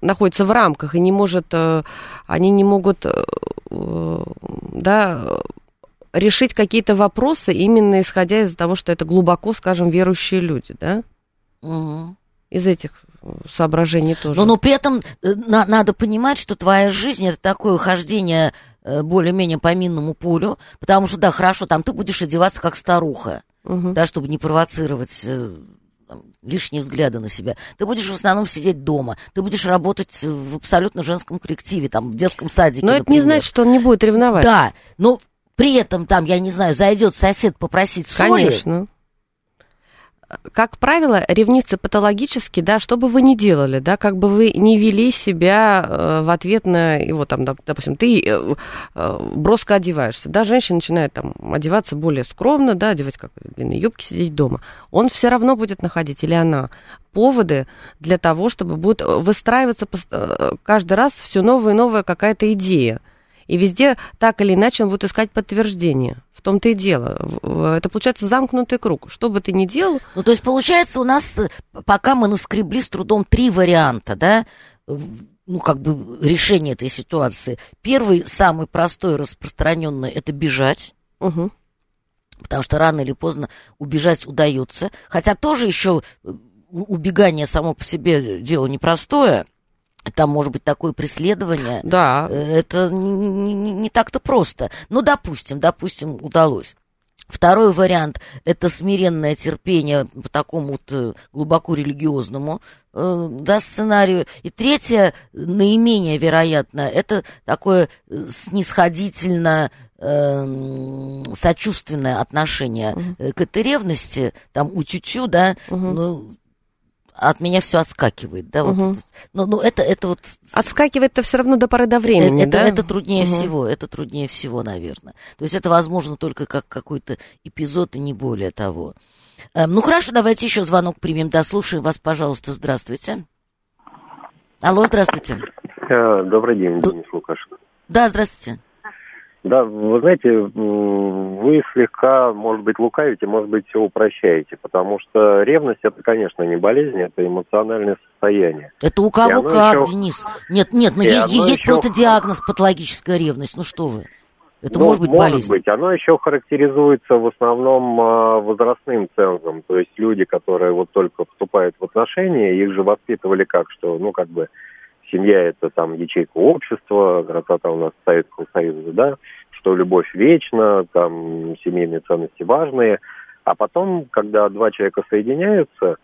находится в рамках и не может, э, они не могут, да, решить какие-то вопросы именно исходя из того, что это глубоко, скажем, верующие люди, да? Угу. Из этих соображений тоже. Но, но при этом на, надо понимать, что твоя жизнь это такое хождение Э, более-менее по минному полю, потому что, да, хорошо, там ты будешь одеваться как старуха, угу. да, чтобы не провоцировать э, лишние взгляды на себя. Ты будешь в основном сидеть дома, ты будешь работать в абсолютно женском коллективе, там, в детском садике, Но например. это не значит, что он не будет ревновать. Да, но при этом там, я не знаю, зайдет сосед попросить соли. Конечно как правило, ревнивцы патологически, да, что бы вы ни делали, да, как бы вы не вели себя э, в ответ на его, там, допустим, ты э, э, броско одеваешься, да, женщина начинает там одеваться более скромно, да, одевать как длинные юбки, сидеть дома, он все равно будет находить, или она, поводы для того, чтобы будет выстраиваться каждый раз все новая и новая какая-то идея. И везде так или иначе он будет искать подтверждение. В том-то и дело. Это получается замкнутый круг. Что бы ты ни делал... Ну, то есть, получается, у нас, э, пока мы наскребли с трудом три варианта, да, ну, как бы решение этой ситуации. Первый, самый простой, распространенный, это бежать. Угу. Потому что рано или поздно убежать удается. Хотя тоже еще э, убегание само по себе дело непростое там может быть такое преследование. Да. Э, это не, не, не так-то просто. Ну, допустим, допустим, удалось. Второй вариант – это смиренное терпение по такому вот э, глубоко религиозному э, да, сценарию. И третье, наименее вероятно, это такое снисходительно э, сочувственное отношение угу. к этой ревности, там, у тютю, да, угу. ну, от меня все отскакивает, да, угу. вот, но, но это, это вот... Отскакивает-то все равно до поры до времени, это, да? Это труднее угу. всего, это труднее всего, наверное. То есть это возможно только как какой-то эпизод и не более того. Эм, ну хорошо, давайте еще звонок примем, да, слушаем вас, пожалуйста, здравствуйте. Алло, здравствуйте. Э, добрый день, Денис Лукашин. Да, здравствуйте. Да, вы знаете, вы слегка, может быть, лукавите, может быть, все упрощаете, потому что ревность это, конечно, не болезнь, это эмоциональное состояние. Это у кого как, еще... Денис? Нет, нет, ну есть, есть еще... просто диагноз патологическая ревность, ну что вы? Это ну, может быть может болезнь? быть. Оно еще характеризуется в основном а, возрастным цензом. То есть люди, которые вот только вступают в отношения, их же воспитывали как, что, ну, как бы, семья это там ячейка общества, красота у нас Советского Союза, да, что любовь вечна, там семейные ценности важные. А потом, когда два человека соединяются,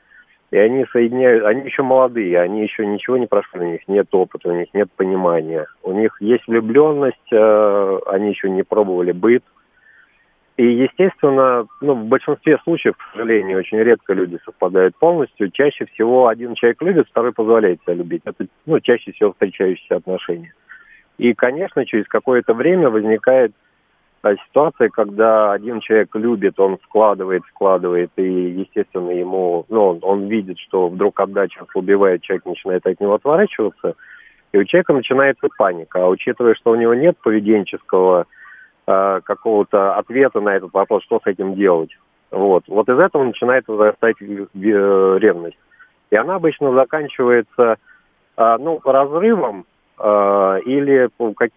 и они соединяют, они еще молодые, они еще ничего не прошли, у них нет опыта, у них нет понимания, у них есть влюбленность, э, они еще не пробовали быт, и, естественно, ну, в большинстве случаев, к сожалению, очень редко люди совпадают полностью. Чаще всего один человек любит, второй позволяет себя любить. Это ну, чаще всего встречающиеся отношения. И, конечно, через какое-то время возникает а, ситуация, когда один человек любит, он вкладывает, вкладывает, и, естественно, ему, ну, он, видит, что вдруг отдача ослабевает, человек начинает от него отворачиваться, и у человека начинается паника. А учитывая, что у него нет поведенческого какого-то ответа на этот вопрос, что с этим делать. Вот. Вот из этого начинает возрастать ревность. И она обычно заканчивается ну, разрывом или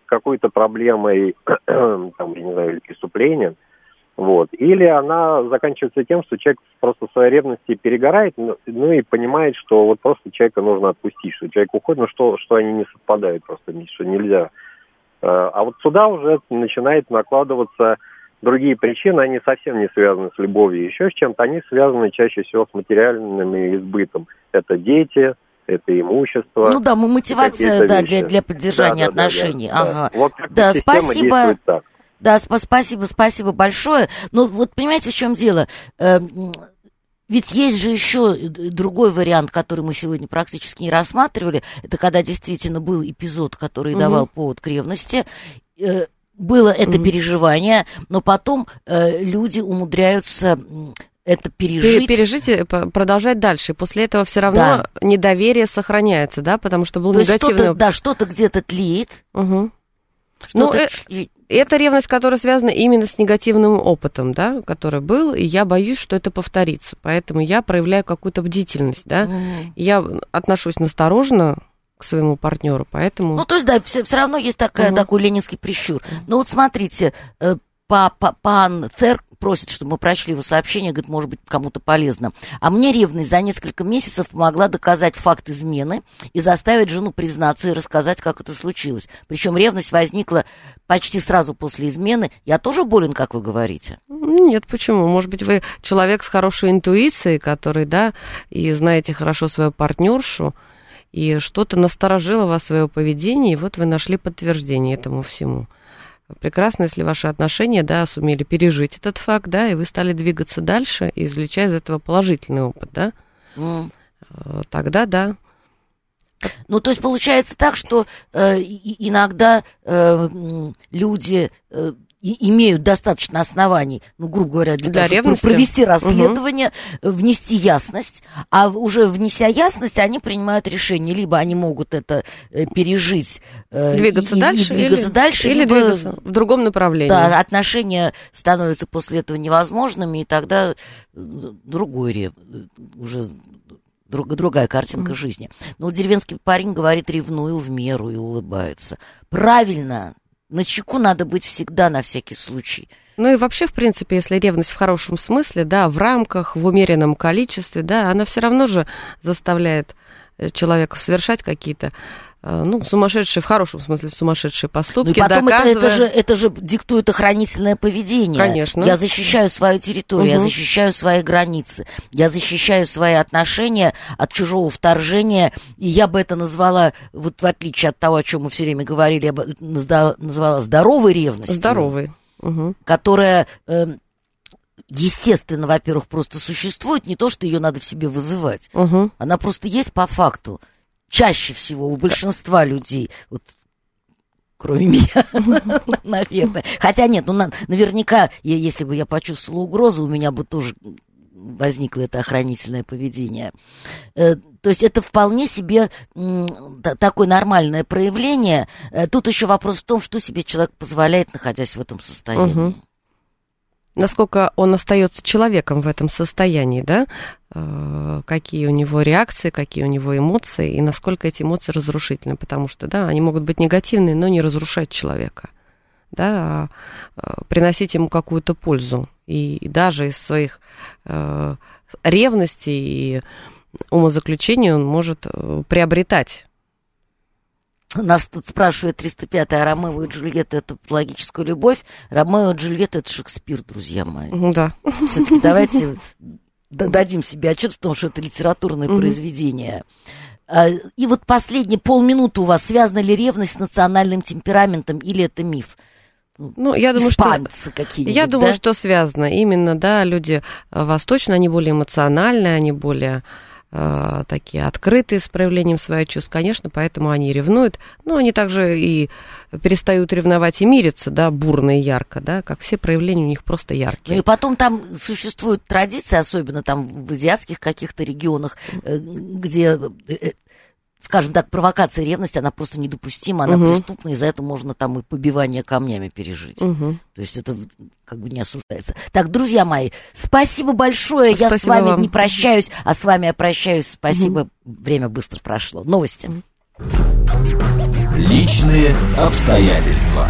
какой-то проблемой, там, я не знаю, или преступлением, вот. Или она заканчивается тем, что человек просто в своей ревности перегорает, ну, ну и понимает, что вот просто человека нужно отпустить, что человек уходит, но что, что они не совпадают просто, что нельзя. Э, а вот сюда уже начинает накладываться другие причины, они совсем не связаны с любовью, еще с чем-то, они связаны чаще всего с материальным избытом. Это дети, это имущество. Ну да, мотивация да, для, для поддержания да, да, отношений. Да, да, ага. да. Вот да, спасибо. Так. Да, сп- спасибо, спасибо большое. Но вот понимаете, в чем дело? Э, ведь есть же еще другой вариант, который мы сегодня практически не рассматривали. Это когда действительно был эпизод, который угу. давал повод к ревности. Э, было это угу. переживание, но потом э, люди умудряются это пережить. Пережить и продолжать дальше. после этого все равно да. недоверие сохраняется, да, потому что был То негативный... Что-то, да, что-то где-то тлеет. Угу. Что-то... Ну, э, это ревность, которая связана именно с негативным опытом, да, который был, и я боюсь, что это повторится. Поэтому я проявляю какую-то бдительность, да. Mm. Я отношусь настороженно к своему партнеру, поэтому... Ну, то есть, да, все, все равно есть такая, mm такой ленинский прищур. Ну, вот смотрите, э, пан Цер просит, чтобы мы прочли его сообщение, говорит, может быть, кому-то полезно. А мне ревность за несколько месяцев помогла доказать факт измены и заставить жену признаться и рассказать, как это случилось. Причем ревность возникла почти сразу после измены. Я тоже болен, как вы говорите? Нет, почему? Может быть, вы человек с хорошей интуицией, который, да, и знаете хорошо свою партнершу, и что-то насторожило вас в свое поведение, и вот вы нашли подтверждение этому всему прекрасно, если ваши отношения, да, сумели пережить этот факт, да, и вы стали двигаться дальше и извлечать из этого положительный опыт, да, mm. тогда да. Ну, то есть получается так, что э, иногда э, люди э, и имеют достаточно оснований, ну, грубо говоря, для, для того, ревности. чтобы провести расследование, угу. внести ясность, а уже внеся ясность, они принимают решение, либо они могут это э, пережить, э, двигаться и, дальше, и двигаться или, дальше, или либо, двигаться в другом направлении. Да, отношения становятся после этого невозможными, и тогда другой уже друг, другая картинка mm. жизни. Но вот деревенский парень говорит, ревную в меру и улыбается. Правильно, на чеку надо быть всегда на всякий случай. Ну и вообще, в принципе, если ревность в хорошем смысле, да, в рамках, в умеренном количестве, да, она все равно же заставляет э, человека совершать какие-то ну, сумасшедшие, в хорошем смысле сумасшедшие поступки. Ну, и потом доказывая... это, это, же, это же диктует охранительное поведение. Конечно. Я защищаю свою территорию, угу. я защищаю свои границы, я защищаю свои отношения от чужого вторжения, и я бы это назвала, вот в отличие от того, о чем мы все время говорили, я бы назвала здоровой ревностью. Здоровой. Угу. Которая... Э, естественно, во-первых, просто существует, не то, что ее надо в себе вызывать. Угу. Она просто есть по факту чаще всего у большинства людей, вот кроме меня, наверное. Хотя нет, ну наверняка, если бы я почувствовала угрозу, у меня бы тоже возникло это охранительное поведение. Э, то есть это вполне себе такое нормальное проявление. Э, тут еще вопрос в том, что себе человек позволяет, находясь в этом состоянии насколько он остается человеком в этом состоянии, да, э, какие у него реакции, какие у него эмоции, и насколько эти эмоции разрушительны, потому что, да, они могут быть негативные, но не разрушать человека, да, а э, приносить ему какую-то пользу. И даже из своих э, ревностей и умозаключений он может приобретать нас тут спрашивает 305-я, Ромео и Джульетта это логическая любовь. Ромео и Джульетта это Шекспир, друзья мои. Да. Все-таки давайте дадим себе отчет в том, что это литературное mm произведение. А, и вот последние полминуты у вас. Связана ли ревность с национальным темпераментом или это миф? Ну, я думаю, Испанцы что я думаю, да? что связано. Именно, да, люди э, восточные, они более эмоциональные, они более э, такие открытые с проявлением своих чувств, конечно, поэтому они ревнуют. Но они также и перестают ревновать и мириться, да, бурно и ярко, да, как все проявления у них просто яркие. Ну и потом там существуют традиции, особенно там в азиатских каких-то регионах, э, где э, скажем так, провокация ревности, она просто недопустима, она угу. преступна, и за это можно там и побивание камнями пережить. Угу. То есть это как бы не осуждается. Так, друзья мои, спасибо большое. Спасибо я с вами вам. не прощаюсь, а с вами я прощаюсь. Спасибо. Угу. Время быстро прошло. Новости. Личные обстоятельства.